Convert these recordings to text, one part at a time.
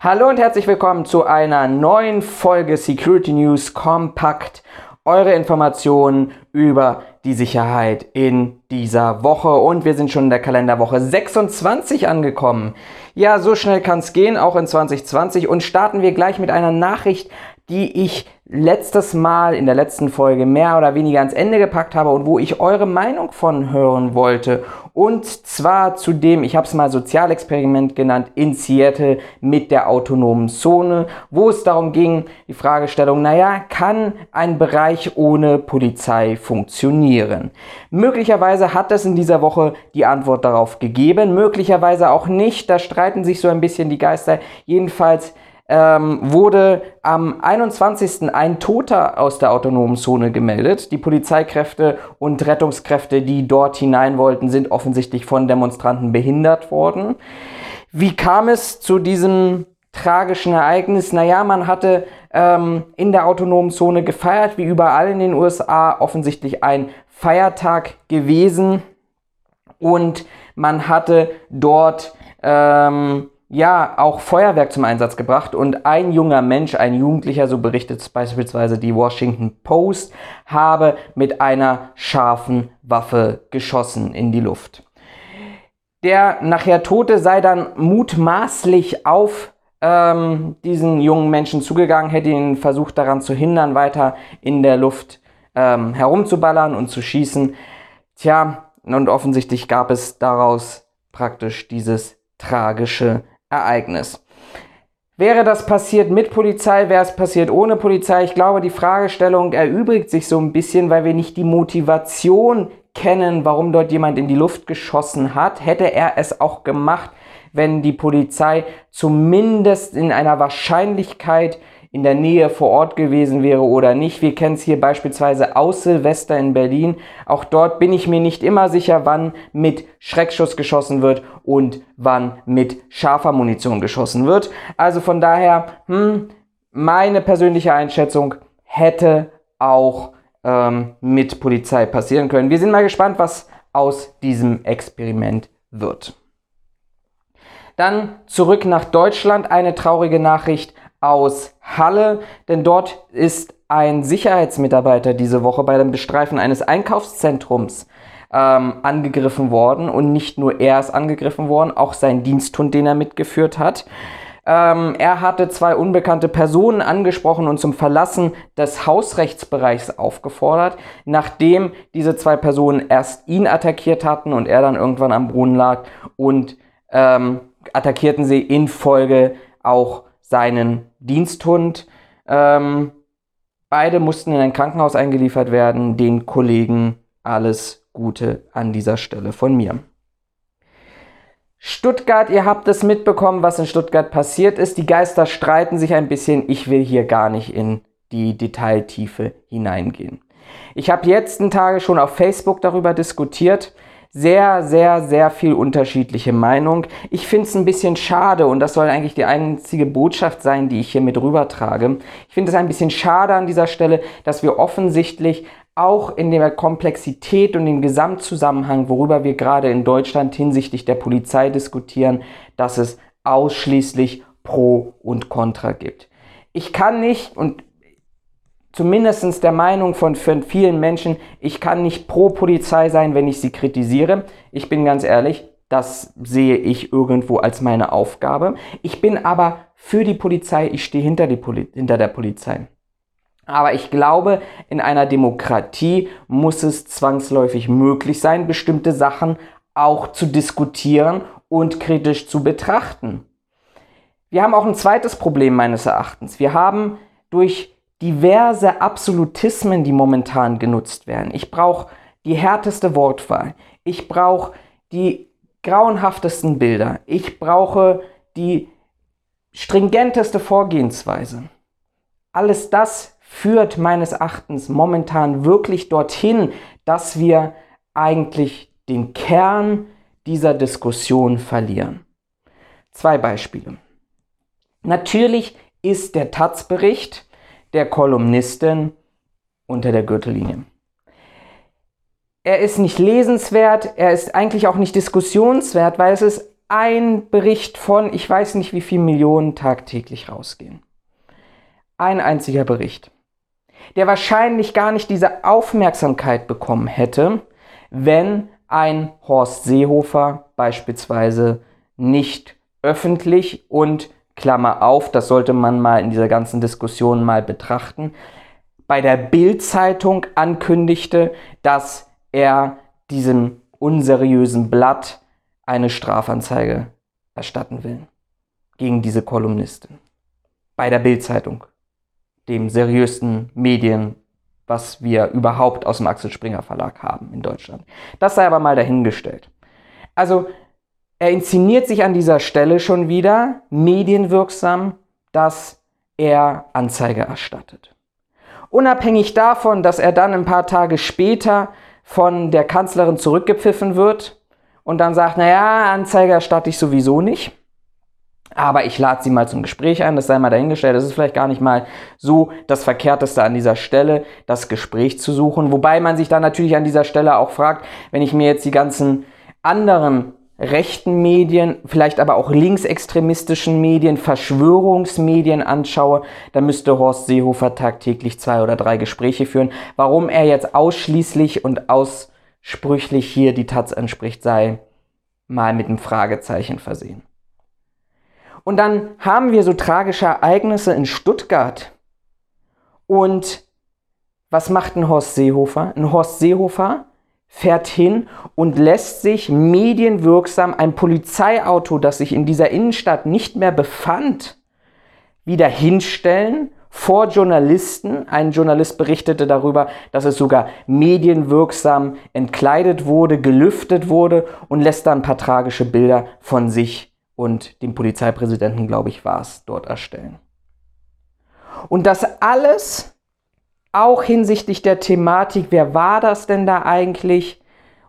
Hallo und herzlich willkommen zu einer neuen Folge Security News Compact. Eure Informationen über die Sicherheit in dieser Woche. Und wir sind schon in der Kalenderwoche 26 angekommen. Ja, so schnell kann es gehen, auch in 2020. Und starten wir gleich mit einer Nachricht, die ich letztes Mal in der letzten Folge mehr oder weniger ans Ende gepackt habe und wo ich eure Meinung von hören wollte. Und zwar zu dem, ich habe es mal Sozialexperiment genannt, in Seattle mit der autonomen Zone, wo es darum ging, die Fragestellung, naja, kann ein Bereich ohne Polizei funktionieren? Möglicherweise hat es in dieser Woche die Antwort darauf gegeben, möglicherweise auch nicht, da streiten sich so ein bisschen die Geister. Jedenfalls ähm, wurde am 21. ein Toter aus der autonomen Zone gemeldet. Die Polizeikräfte und Rettungskräfte, die dort hinein wollten, sind offensichtlich von Demonstranten behindert worden. Wie kam es zu diesem tragischen Ereignis? Naja, man hatte ähm, in der autonomen Zone gefeiert, wie überall in den USA, offensichtlich ein Feiertag gewesen. Und man hatte dort ähm, ja auch Feuerwerk zum Einsatz gebracht und ein junger Mensch, ein Jugendlicher, so berichtet beispielsweise die Washington Post, habe mit einer scharfen Waffe geschossen in die Luft. Der nachher Tote sei dann mutmaßlich auf ähm, diesen jungen Menschen zugegangen, hätte ihn versucht daran zu hindern, weiter in der Luft ähm, herumzuballern und zu schießen. Tja, und offensichtlich gab es daraus praktisch dieses tragische Ereignis. Wäre das passiert mit Polizei, wäre es passiert ohne Polizei? Ich glaube, die Fragestellung erübrigt sich so ein bisschen, weil wir nicht die Motivation kennen, warum dort jemand in die Luft geschossen hat. Hätte er es auch gemacht, wenn die Polizei zumindest in einer Wahrscheinlichkeit in der Nähe vor Ort gewesen wäre oder nicht. Wir kennen es hier beispielsweise aus Silvester in Berlin. Auch dort bin ich mir nicht immer sicher, wann mit Schreckschuss geschossen wird und wann mit scharfer Munition geschossen wird. Also von daher, hm, meine persönliche Einschätzung hätte auch ähm, mit Polizei passieren können. Wir sind mal gespannt, was aus diesem Experiment wird. Dann zurück nach Deutschland. Eine traurige Nachricht aus Halle, denn dort ist ein Sicherheitsmitarbeiter diese Woche bei dem Bestreifen eines Einkaufszentrums ähm, angegriffen worden und nicht nur er ist angegriffen worden, auch sein Diensthund, den er mitgeführt hat. Ähm, er hatte zwei unbekannte Personen angesprochen und zum Verlassen des Hausrechtsbereichs aufgefordert, nachdem diese zwei Personen erst ihn attackiert hatten und er dann irgendwann am Brunnen lag und ähm, attackierten sie in Folge auch seinen Diensthund. Ähm, beide mussten in ein Krankenhaus eingeliefert werden. Den Kollegen alles Gute an dieser Stelle von mir. Stuttgart, ihr habt es mitbekommen, was in Stuttgart passiert ist. Die Geister streiten sich ein bisschen. Ich will hier gar nicht in die Detailtiefe hineingehen. Ich habe letzten Tage schon auf Facebook darüber diskutiert sehr, sehr, sehr viel unterschiedliche Meinung. Ich finde es ein bisschen schade und das soll eigentlich die einzige Botschaft sein, die ich hier mit rübertrage. Ich finde es ein bisschen schade an dieser Stelle, dass wir offensichtlich auch in der Komplexität und dem Gesamtzusammenhang, worüber wir gerade in Deutschland hinsichtlich der Polizei diskutieren, dass es ausschließlich Pro und Contra gibt. Ich kann nicht, und zumindest der Meinung von vielen Menschen, ich kann nicht pro Polizei sein, wenn ich sie kritisiere. Ich bin ganz ehrlich, das sehe ich irgendwo als meine Aufgabe. Ich bin aber für die Polizei, ich stehe hinter, Poli hinter der Polizei. Aber ich glaube, in einer Demokratie muss es zwangsläufig möglich sein, bestimmte Sachen auch zu diskutieren und kritisch zu betrachten. Wir haben auch ein zweites Problem meines Erachtens. Wir haben durch diverse Absolutismen, die momentan genutzt werden. Ich brauche die härteste Wortwahl. Ich brauche die grauenhaftesten Bilder. Ich brauche die stringenteste Vorgehensweise. Alles das führt meines Erachtens momentan wirklich dorthin, dass wir eigentlich den Kern dieser Diskussion verlieren. Zwei Beispiele. Natürlich ist der Taz-Bericht der Kolumnistin unter der Gürtellinie. Er ist nicht lesenswert, er ist eigentlich auch nicht diskussionswert, weil es ist ein Bericht von, ich weiß nicht wie viel Millionen tagtäglich rausgehen. Ein einziger Bericht, der wahrscheinlich gar nicht diese Aufmerksamkeit bekommen hätte, wenn ein Horst Seehofer beispielsweise nicht öffentlich und Klammer auf, das sollte man mal in dieser ganzen Diskussion mal betrachten, bei der Bild-Zeitung ankündigte, dass er diesem unseriösen Blatt eine Strafanzeige erstatten will gegen diese Kolumnistin. Bei der Bild-Zeitung, dem seriösen Medien, was wir überhaupt aus dem Axel Springer Verlag haben in Deutschland. Das sei aber mal dahingestellt. Also er inszeniert sich an dieser Stelle schon wieder medienwirksam, dass er Anzeige erstattet. Unabhängig davon, dass er dann ein paar Tage später von der Kanzlerin zurückgepfiffen wird und dann sagt, naja, Anzeige erstatte ich sowieso nicht. Aber ich lade sie mal zum Gespräch ein, das sei mal dahingestellt. Das ist vielleicht gar nicht mal so das Verkehrteste an dieser Stelle, das Gespräch zu suchen. Wobei man sich dann natürlich an dieser Stelle auch fragt, wenn ich mir jetzt die ganzen anderen rechten Medien, vielleicht aber auch linksextremistischen Medien, Verschwörungsmedien anschaue, dann müsste Horst Seehofer tagtäglich zwei oder drei Gespräche führen. Warum er jetzt ausschließlich und aussprüchlich hier die Taz anspricht, sei mal mit einem Fragezeichen versehen. Und dann haben wir so tragische Ereignisse in Stuttgart. Und was macht ein Horst Seehofer? Ein Horst Seehofer fährt hin und lässt sich medienwirksam ein Polizeiauto, das sich in dieser Innenstadt nicht mehr befand, wieder hinstellen vor Journalisten. Ein Journalist berichtete darüber, dass es sogar medienwirksam entkleidet wurde, gelüftet wurde und lässt dann ein paar tragische Bilder von sich und dem Polizeipräsidenten, glaube ich, war es, dort erstellen. Und das alles auch hinsichtlich der Thematik, wer war das denn da eigentlich?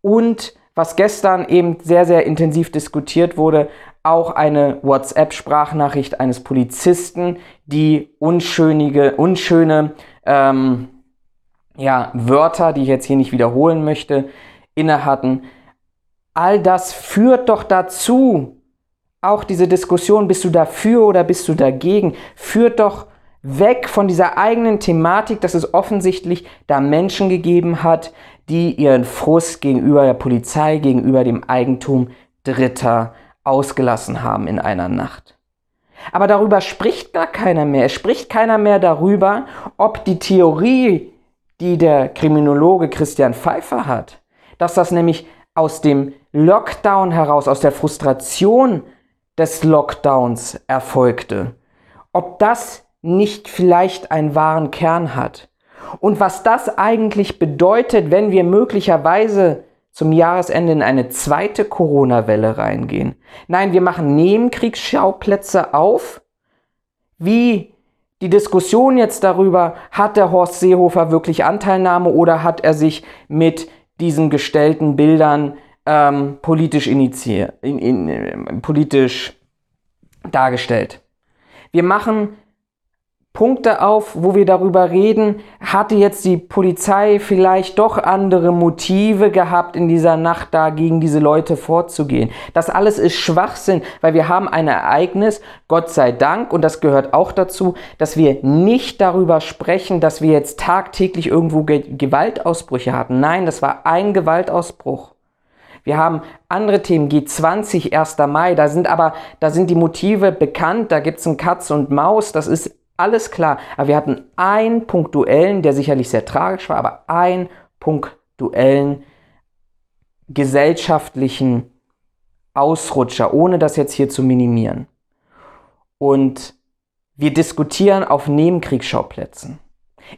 Und was gestern eben sehr, sehr intensiv diskutiert wurde, auch eine WhatsApp-Sprachnachricht eines Polizisten, die unschönige, unschöne ähm, ja, Wörter, die ich jetzt hier nicht wiederholen möchte, inne hatten. All das führt doch dazu, auch diese Diskussion, bist du dafür oder bist du dagegen, führt doch weg von dieser eigenen Thematik, dass es offensichtlich da Menschen gegeben hat, die ihren Frust gegenüber der Polizei, gegenüber dem Eigentum Dritter ausgelassen haben in einer Nacht. Aber darüber spricht gar keiner mehr. Es spricht keiner mehr darüber, ob die Theorie, die der Kriminologe Christian Pfeiffer hat, dass das nämlich aus dem Lockdown heraus, aus der Frustration des Lockdowns erfolgte, ob das nicht vielleicht einen wahren Kern hat. Und was das eigentlich bedeutet, wenn wir möglicherweise zum Jahresende in eine zweite Corona-Welle reingehen. Nein, wir machen Nebenkriegsschauplätze auf. Wie die Diskussion jetzt darüber, hat der Horst Seehofer wirklich Anteilnahme oder hat er sich mit diesen gestellten Bildern ähm, politisch initiiert, in, in, äh, politisch dargestellt. Wir machen Punkte auf, wo wir darüber reden, hatte jetzt die Polizei vielleicht doch andere Motive gehabt, in dieser Nacht da gegen diese Leute vorzugehen. Das alles ist Schwachsinn, weil wir haben ein Ereignis, Gott sei Dank, und das gehört auch dazu, dass wir nicht darüber sprechen, dass wir jetzt tagtäglich irgendwo Ge Gewaltausbrüche hatten. Nein, das war ein Gewaltausbruch. Wir haben andere Themen, G20, 1. Mai, da sind aber, da sind die Motive bekannt, da gibt es ein Katz und Maus, das ist alles klar. Aber wir hatten einen punktuellen, der sicherlich sehr tragisch war, aber einen punktuellen gesellschaftlichen Ausrutscher, ohne das jetzt hier zu minimieren. Und wir diskutieren auf Nebenkriegsschauplätzen.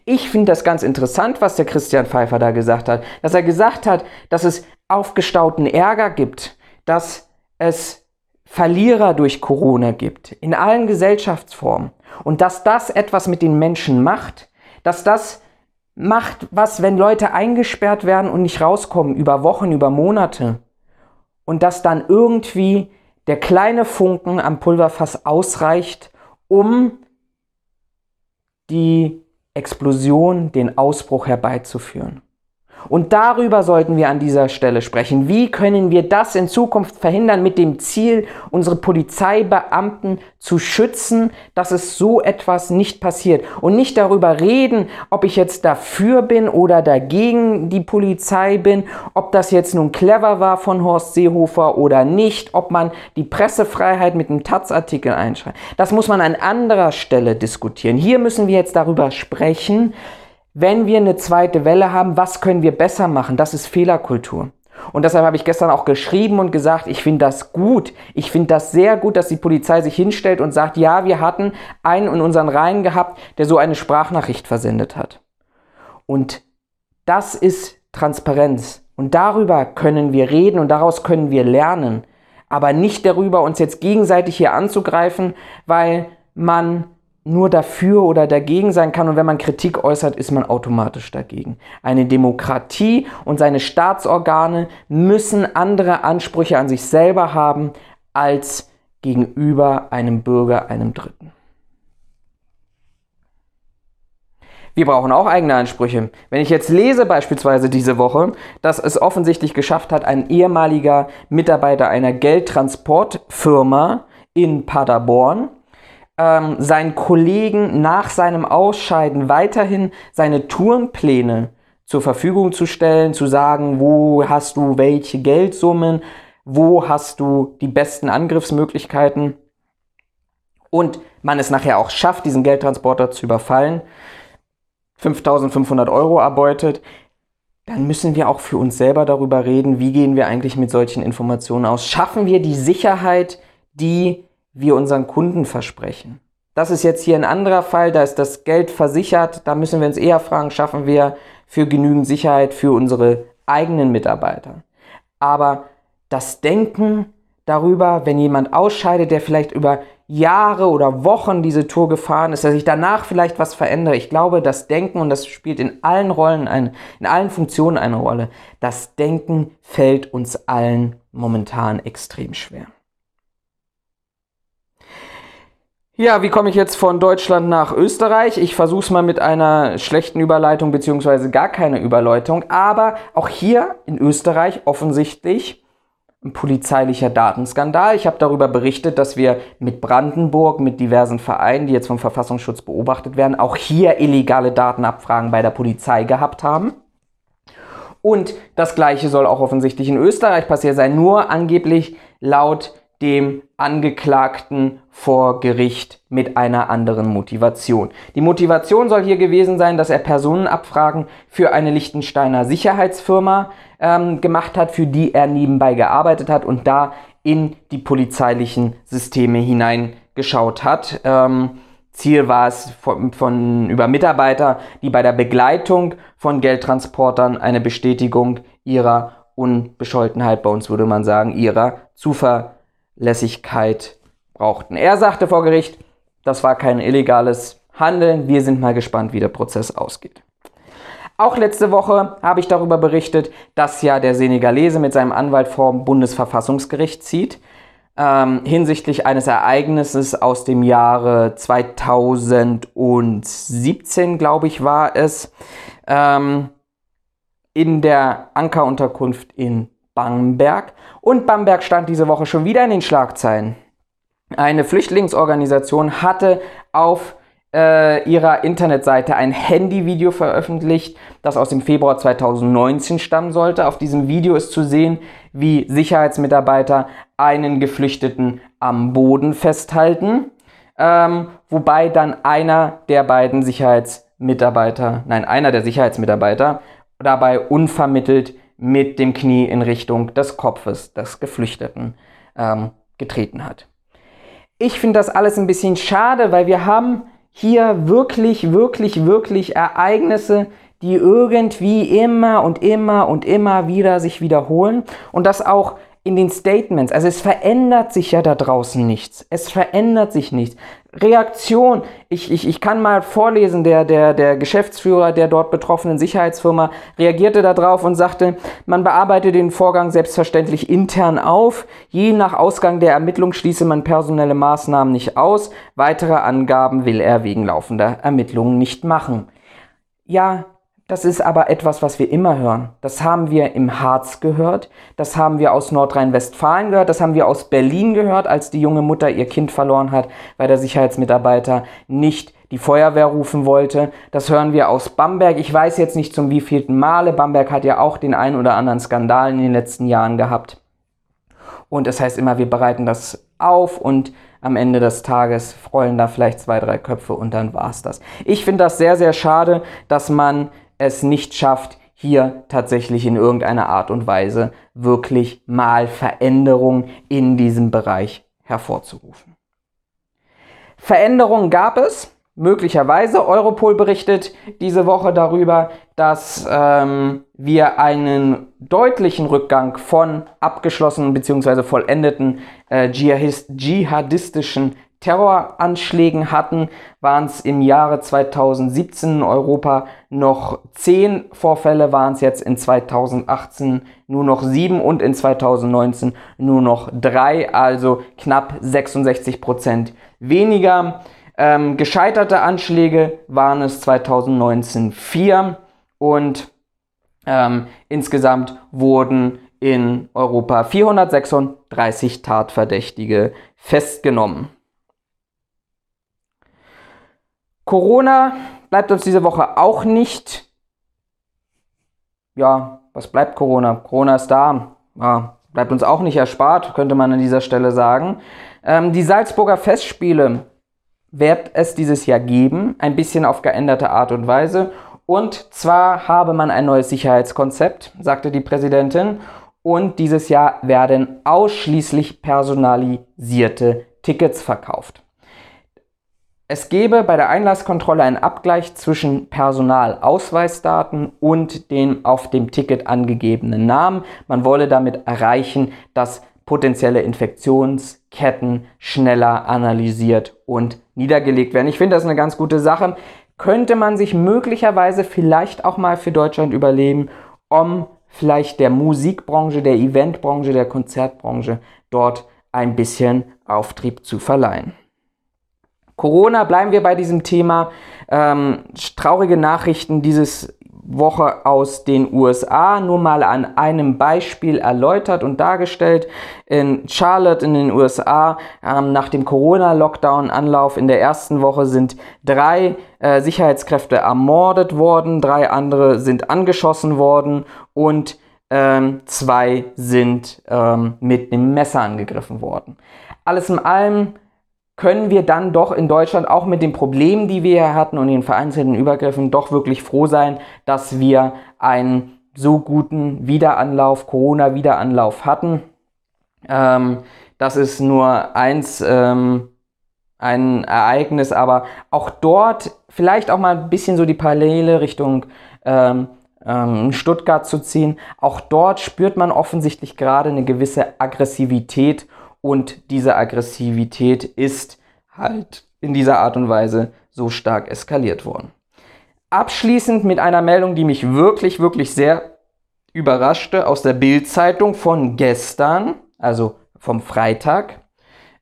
Ich finde das ganz interessant, was der Christian Pfeiffer da gesagt hat. Dass er gesagt hat, dass es aufgestauten Ärger gibt, dass es Verlierer durch Corona gibt, in allen Gesellschaftsformen. Und dass das etwas mit den Menschen macht, dass das macht was, wenn Leute eingesperrt werden und nicht rauskommen über Wochen, über Monate. Und dass dann irgendwie der kleine Funken am Pulverfass ausreicht, um die Explosion, den Ausbruch herbeizuführen. Und darüber sollten wir an dieser Stelle sprechen. Wie können wir das in Zukunft verhindern mit dem Ziel, unsere Polizeibeamten zu schützen, dass es so etwas nicht passiert. Und nicht darüber reden, ob ich jetzt dafür bin oder dagegen die Polizei bin, ob das jetzt nun clever war von Horst Seehofer oder nicht, ob man die Pressefreiheit mit einem Taz-Artikel einschreibt. Das muss man an anderer Stelle diskutieren. Hier müssen wir jetzt darüber sprechen, wenn wir eine zweite Welle haben, was können wir besser machen? Das ist Fehlerkultur. Und deshalb habe ich gestern auch geschrieben und gesagt, ich finde das gut. Ich finde das sehr gut, dass die Polizei sich hinstellt und sagt, ja, wir hatten einen in unseren Reihen gehabt, der so eine Sprachnachricht versendet hat. Und das ist Transparenz. Und darüber können wir reden und daraus können wir lernen. Aber nicht darüber, uns jetzt gegenseitig hier anzugreifen, weil man nur dafür oder dagegen sein kann und wenn man Kritik äußert, ist man automatisch dagegen. Eine Demokratie und seine Staatsorgane müssen andere Ansprüche an sich selber haben als gegenüber einem Bürger, einem Dritten. Wir brauchen auch eigene Ansprüche. Wenn ich jetzt lese beispielsweise diese Woche, dass es offensichtlich geschafft hat, ein ehemaliger Mitarbeiter einer Geldtransportfirma in Paderborn, ähm, seinen Kollegen nach seinem Ausscheiden weiterhin seine Tourenpläne zur Verfügung zu stellen, zu sagen, wo hast du welche Geldsummen, wo hast du die besten Angriffsmöglichkeiten und man es nachher auch schafft, diesen Geldtransporter zu überfallen, 5500 Euro erbeutet, dann müssen wir auch für uns selber darüber reden, wie gehen wir eigentlich mit solchen Informationen aus. Schaffen wir die Sicherheit, die wir unseren Kunden versprechen. Das ist jetzt hier ein anderer Fall, da ist das Geld versichert. Da müssen wir uns eher fragen, schaffen wir für genügend Sicherheit für unsere eigenen Mitarbeiter. Aber das Denken darüber, wenn jemand ausscheidet, der vielleicht über Jahre oder Wochen diese Tour gefahren ist, dass sich danach vielleicht was verändere. Ich glaube, das Denken, und das spielt in allen Rollen, eine, in allen Funktionen eine Rolle, das Denken fällt uns allen momentan extrem schwer. Ja, wie komme ich jetzt von Deutschland nach Österreich? Ich versuche es mal mit einer schlechten Überleitung beziehungsweise gar keine Überleitung. Aber auch hier in Österreich offensichtlich ein polizeilicher Datenskandal. Ich habe darüber berichtet, dass wir mit Brandenburg, mit diversen Vereinen, die jetzt vom Verfassungsschutz beobachtet werden, auch hier illegale Datenabfragen bei der Polizei gehabt haben. Und das gleiche soll auch offensichtlich in Österreich passiert sein, nur angeblich laut dem Angeklagten vor Gericht mit einer anderen Motivation. Die Motivation soll hier gewesen sein, dass er Personenabfragen für eine Liechtensteiner Sicherheitsfirma ähm, gemacht hat, für die er nebenbei gearbeitet hat und da in die polizeilichen Systeme hineingeschaut hat. Ähm, Ziel war es von, von, über Mitarbeiter, die bei der Begleitung von Geldtransportern eine Bestätigung ihrer Unbescholtenheit, bei uns würde man sagen, ihrer Zuverlässigkeit brauchten. Er sagte vor Gericht, das war kein illegales Handeln. Wir sind mal gespannt, wie der Prozess ausgeht. Auch letzte Woche habe ich darüber berichtet, dass ja der Senegalese mit seinem Anwalt vor dem Bundesverfassungsgericht zieht, ähm, hinsichtlich eines Ereignisses aus dem Jahre 2017, glaube ich, war es, ähm, in der Ankerunterkunft in Bamberg. Und Bamberg stand diese Woche schon wieder in den Schlagzeilen. Eine Flüchtlingsorganisation hatte auf äh, ihrer Internetseite ein Handyvideo veröffentlicht, das aus dem Februar 2019 stammen sollte. Auf diesem Video ist zu sehen, wie Sicherheitsmitarbeiter einen Geflüchteten am Boden festhalten, ähm, wobei dann einer der beiden Sicherheitsmitarbeiter, nein, einer der Sicherheitsmitarbeiter dabei unvermittelt mit dem Knie in Richtung des Kopfes des Geflüchteten ähm, getreten hat. Ich finde das alles ein bisschen schade, weil wir haben hier wirklich, wirklich, wirklich Ereignisse, die irgendwie immer und immer und immer wieder sich wiederholen und das auch in den Statements. Also es verändert sich ja da draußen nichts. Es verändert sich nichts. Reaktion. Ich, ich, ich kann mal vorlesen, der, der, der Geschäftsführer der dort betroffenen Sicherheitsfirma reagierte darauf und sagte, man bearbeite den Vorgang selbstverständlich intern auf. Je nach Ausgang der Ermittlung schließe man personelle Maßnahmen nicht aus. Weitere Angaben will er wegen laufender Ermittlungen nicht machen. Ja, das ist aber etwas, was wir immer hören. Das haben wir im Harz gehört, das haben wir aus Nordrhein-Westfalen gehört, das haben wir aus Berlin gehört, als die junge Mutter ihr Kind verloren hat, weil der Sicherheitsmitarbeiter nicht die Feuerwehr rufen wollte. Das hören wir aus Bamberg. Ich weiß jetzt nicht zum wievielten Male. Bamberg hat ja auch den ein oder anderen Skandal in den letzten Jahren gehabt. Und es das heißt immer, wir bereiten das auf und am Ende des Tages rollen da vielleicht zwei, drei Köpfe und dann war es das. Ich finde das sehr, sehr schade, dass man es nicht schafft, hier tatsächlich in irgendeiner Art und Weise wirklich mal Veränderung in diesem Bereich hervorzurufen. Veränderungen gab es, möglicherweise. Europol berichtet diese Woche darüber, dass ähm, wir einen deutlichen Rückgang von abgeschlossenen bzw. vollendeten äh, dschihadistischen Terroranschlägen hatten, waren es im Jahre 2017 in Europa noch 10 Vorfälle, waren es jetzt in 2018 nur noch 7 und in 2019 nur noch 3, also knapp 66 Prozent weniger. Ähm, gescheiterte Anschläge waren es 2019 4 und ähm, insgesamt wurden in Europa 436 Tatverdächtige festgenommen. Corona bleibt uns diese Woche auch nicht. Ja, was bleibt Corona? Corona ist da. Ja, bleibt uns auch nicht erspart, könnte man an dieser Stelle sagen. Ähm, die Salzburger Festspiele wird es dieses Jahr geben, ein bisschen auf geänderte Art und Weise. Und zwar habe man ein neues Sicherheitskonzept, sagte die Präsidentin. Und dieses Jahr werden ausschließlich personalisierte Tickets verkauft. Es gebe bei der Einlasskontrolle einen Abgleich zwischen Personalausweisdaten und dem auf dem Ticket angegebenen Namen. Man wolle damit erreichen, dass potenzielle Infektionsketten schneller analysiert und niedergelegt werden. Ich finde das eine ganz gute Sache. Könnte man sich möglicherweise vielleicht auch mal für Deutschland überleben, um vielleicht der Musikbranche, der Eventbranche, der Konzertbranche dort ein bisschen Auftrieb zu verleihen. Corona, bleiben wir bei diesem Thema. Ähm, traurige Nachrichten dieses Woche aus den USA, nur mal an einem Beispiel erläutert und dargestellt. In Charlotte in den USA ähm, nach dem Corona-Lockdown-Anlauf in der ersten Woche sind drei äh, Sicherheitskräfte ermordet worden, drei andere sind angeschossen worden und ähm, zwei sind ähm, mit einem Messer angegriffen worden. Alles in allem können wir dann doch in Deutschland auch mit den Problemen, die wir hier hatten und den vereinzelten Übergriffen doch wirklich froh sein, dass wir einen so guten Wiederanlauf, Corona-Wiederanlauf hatten. Ähm, das ist nur eins, ähm, ein Ereignis, aber auch dort vielleicht auch mal ein bisschen so die Parallele Richtung ähm, ähm, Stuttgart zu ziehen. Auch dort spürt man offensichtlich gerade eine gewisse Aggressivität und diese Aggressivität ist halt in dieser Art und Weise so stark eskaliert worden. Abschließend mit einer Meldung, die mich wirklich, wirklich sehr überraschte aus der Bild-Zeitung von gestern, also vom Freitag.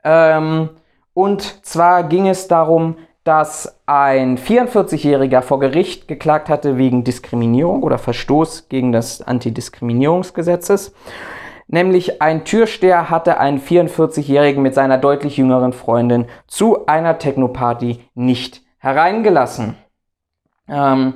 Ähm, und zwar ging es darum, dass ein 44-Jähriger vor Gericht geklagt hatte wegen Diskriminierung oder Verstoß gegen das Antidiskriminierungsgesetzes. Nämlich ein Türsteher hatte einen 44-Jährigen mit seiner deutlich jüngeren Freundin zu einer Techno-Party nicht hereingelassen. Ähm,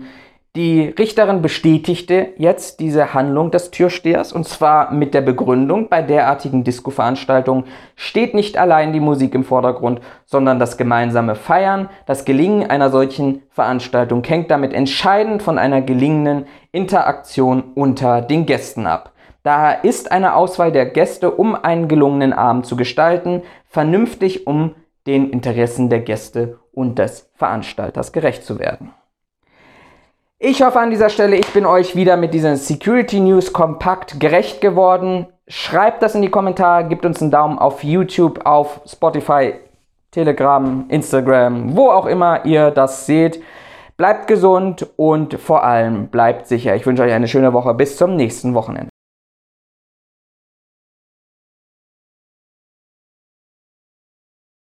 die Richterin bestätigte jetzt diese Handlung des Türstehers und zwar mit der Begründung, bei derartigen Disco-Veranstaltungen steht nicht allein die Musik im Vordergrund, sondern das gemeinsame Feiern. Das Gelingen einer solchen Veranstaltung hängt damit entscheidend von einer gelingenden Interaktion unter den Gästen ab. Daher ist eine Auswahl der Gäste, um einen gelungenen Abend zu gestalten, vernünftig, um den Interessen der Gäste und des Veranstalters gerecht zu werden. Ich hoffe an dieser Stelle, ich bin euch wieder mit diesen Security News kompakt gerecht geworden. Schreibt das in die Kommentare, gebt uns einen Daumen auf YouTube, auf Spotify, Telegram, Instagram, wo auch immer ihr das seht. Bleibt gesund und vor allem bleibt sicher. Ich wünsche euch eine schöne Woche. Bis zum nächsten Wochenende.